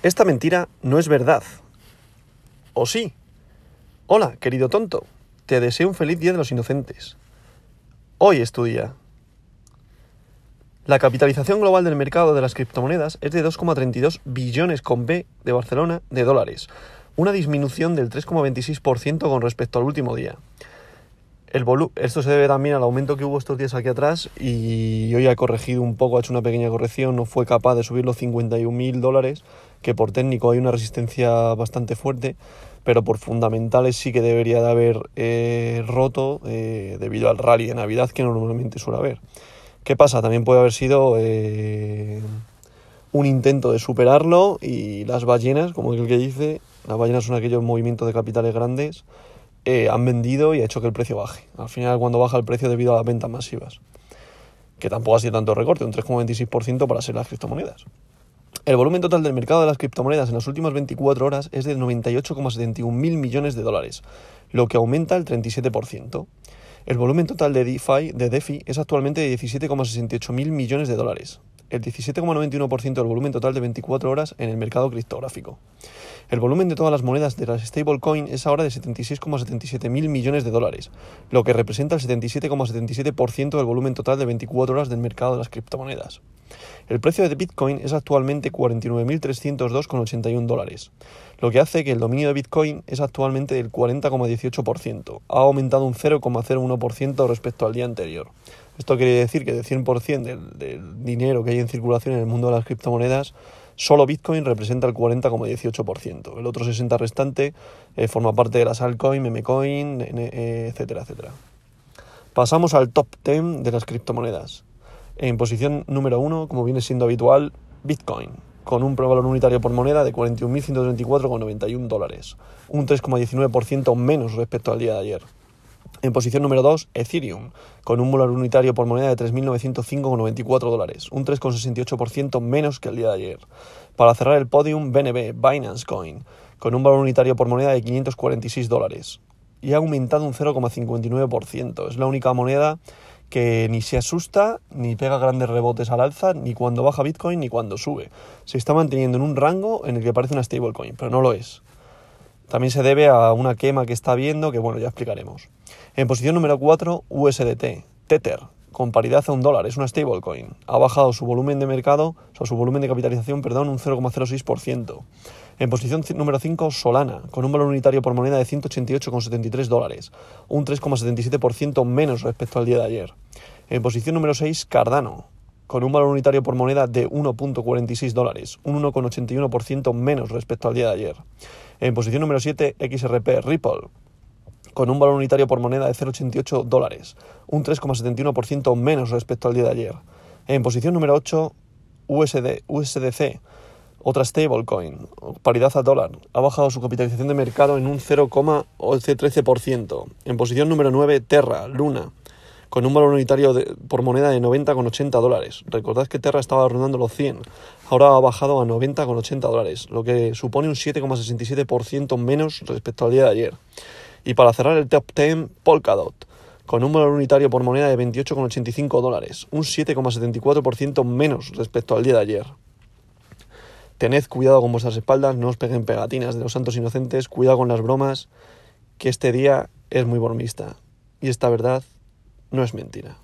Esta mentira no es verdad. ¿O sí? Hola, querido tonto. Te deseo un feliz Día de los Inocentes. Hoy es tu día. La capitalización global del mercado de las criptomonedas es de 2,32 billones con B de Barcelona de dólares, una disminución del 3,26% con respecto al último día. El Esto se debe también al aumento que hubo estos días aquí atrás y hoy ha corregido un poco, ha hecho una pequeña corrección, no fue capaz de subir los 51.000 dólares, que por técnico hay una resistencia bastante fuerte, pero por fundamentales sí que debería de haber eh, roto eh, debido al rally de Navidad que normalmente suele haber. ¿Qué pasa? También puede haber sido eh, un intento de superarlo y las ballenas, como el que dice, las ballenas son aquellos movimientos de capitales grandes, han vendido y ha hecho que el precio baje. Al final, cuando baja el precio debido a las ventas masivas, que tampoco ha sido tanto recorte, un 3,26% para ser las criptomonedas. El volumen total del mercado de las criptomonedas en las últimas 24 horas es de 98,71 mil millones de dólares, lo que aumenta el 37%. El volumen total de DeFi, de DeFi es actualmente de 17,68 mil millones de dólares, el 17,91% del volumen total de 24 horas en el mercado criptográfico. El volumen de todas las monedas de las stablecoin es ahora de 76,77 mil millones de dólares, lo que representa el 77,77% del volumen total de 24 horas del mercado de las criptomonedas. El precio de Bitcoin es actualmente 49.302,81 dólares, lo que hace que el dominio de Bitcoin es actualmente del 40,18%, ha aumentado un 0,01% respecto al día anterior. Esto quiere decir que del 100% del, del dinero que hay en circulación en el mundo de las criptomonedas, solo Bitcoin representa el 40,18%. El otro 60% restante eh, forma parte de las altcoin, memecoin, etcétera, etcétera. Pasamos al top 10 de las criptomonedas. En posición número 1, como viene siendo habitual, Bitcoin, con un valor unitario por moneda de 41.134,91 dólares, un 3,19% menos respecto al día de ayer. En posición número 2, Ethereum, con un valor unitario por moneda de 3.905,94 dólares, un 3,68% menos que el día de ayer. Para cerrar el podium, BNB, Binance Coin, con un valor unitario por moneda de 546 dólares, y ha aumentado un 0,59%. Es la única moneda que ni se asusta, ni pega grandes rebotes al alza, ni cuando baja Bitcoin, ni cuando sube. Se está manteniendo en un rango en el que parece una stablecoin, pero no lo es. También se debe a una quema que está habiendo, que bueno, ya explicaremos. En posición número 4, USDT, Tether, con paridad a un dólar, es una stablecoin. Ha bajado su volumen de mercado, o sea, su volumen de capitalización, perdón, un 0,06%. En posición número 5, Solana, con un valor unitario por moneda de 188,73 dólares, un 3,77% menos respecto al día de ayer. En posición número 6, Cardano, con un valor unitario por moneda de 1.46 dólares, un 1,81% menos respecto al día de ayer. En posición número 7, XRP Ripple, con un valor unitario por moneda de 0,88 dólares, un 3,71% menos respecto al día de ayer. En posición número 8, USD, USDC, otra stablecoin, paridad a dólar, ha bajado su capitalización de mercado en un 0,13%. En posición número 9, Terra, Luna, con un valor unitario por moneda de 90,80 dólares. Recordad que Terra estaba rondando los 100, ahora ha bajado a 90,80 dólares, lo que supone un 7,67% menos respecto al día de ayer. Y para cerrar el top 10, Polkadot, con un valor unitario por moneda de 28,85 dólares, un 7,74% menos respecto al día de ayer. Tened cuidado con vuestras espaldas, no os peguen pegatinas de los santos inocentes, cuidado con las bromas, que este día es muy bromista. Y esta verdad no es mentira.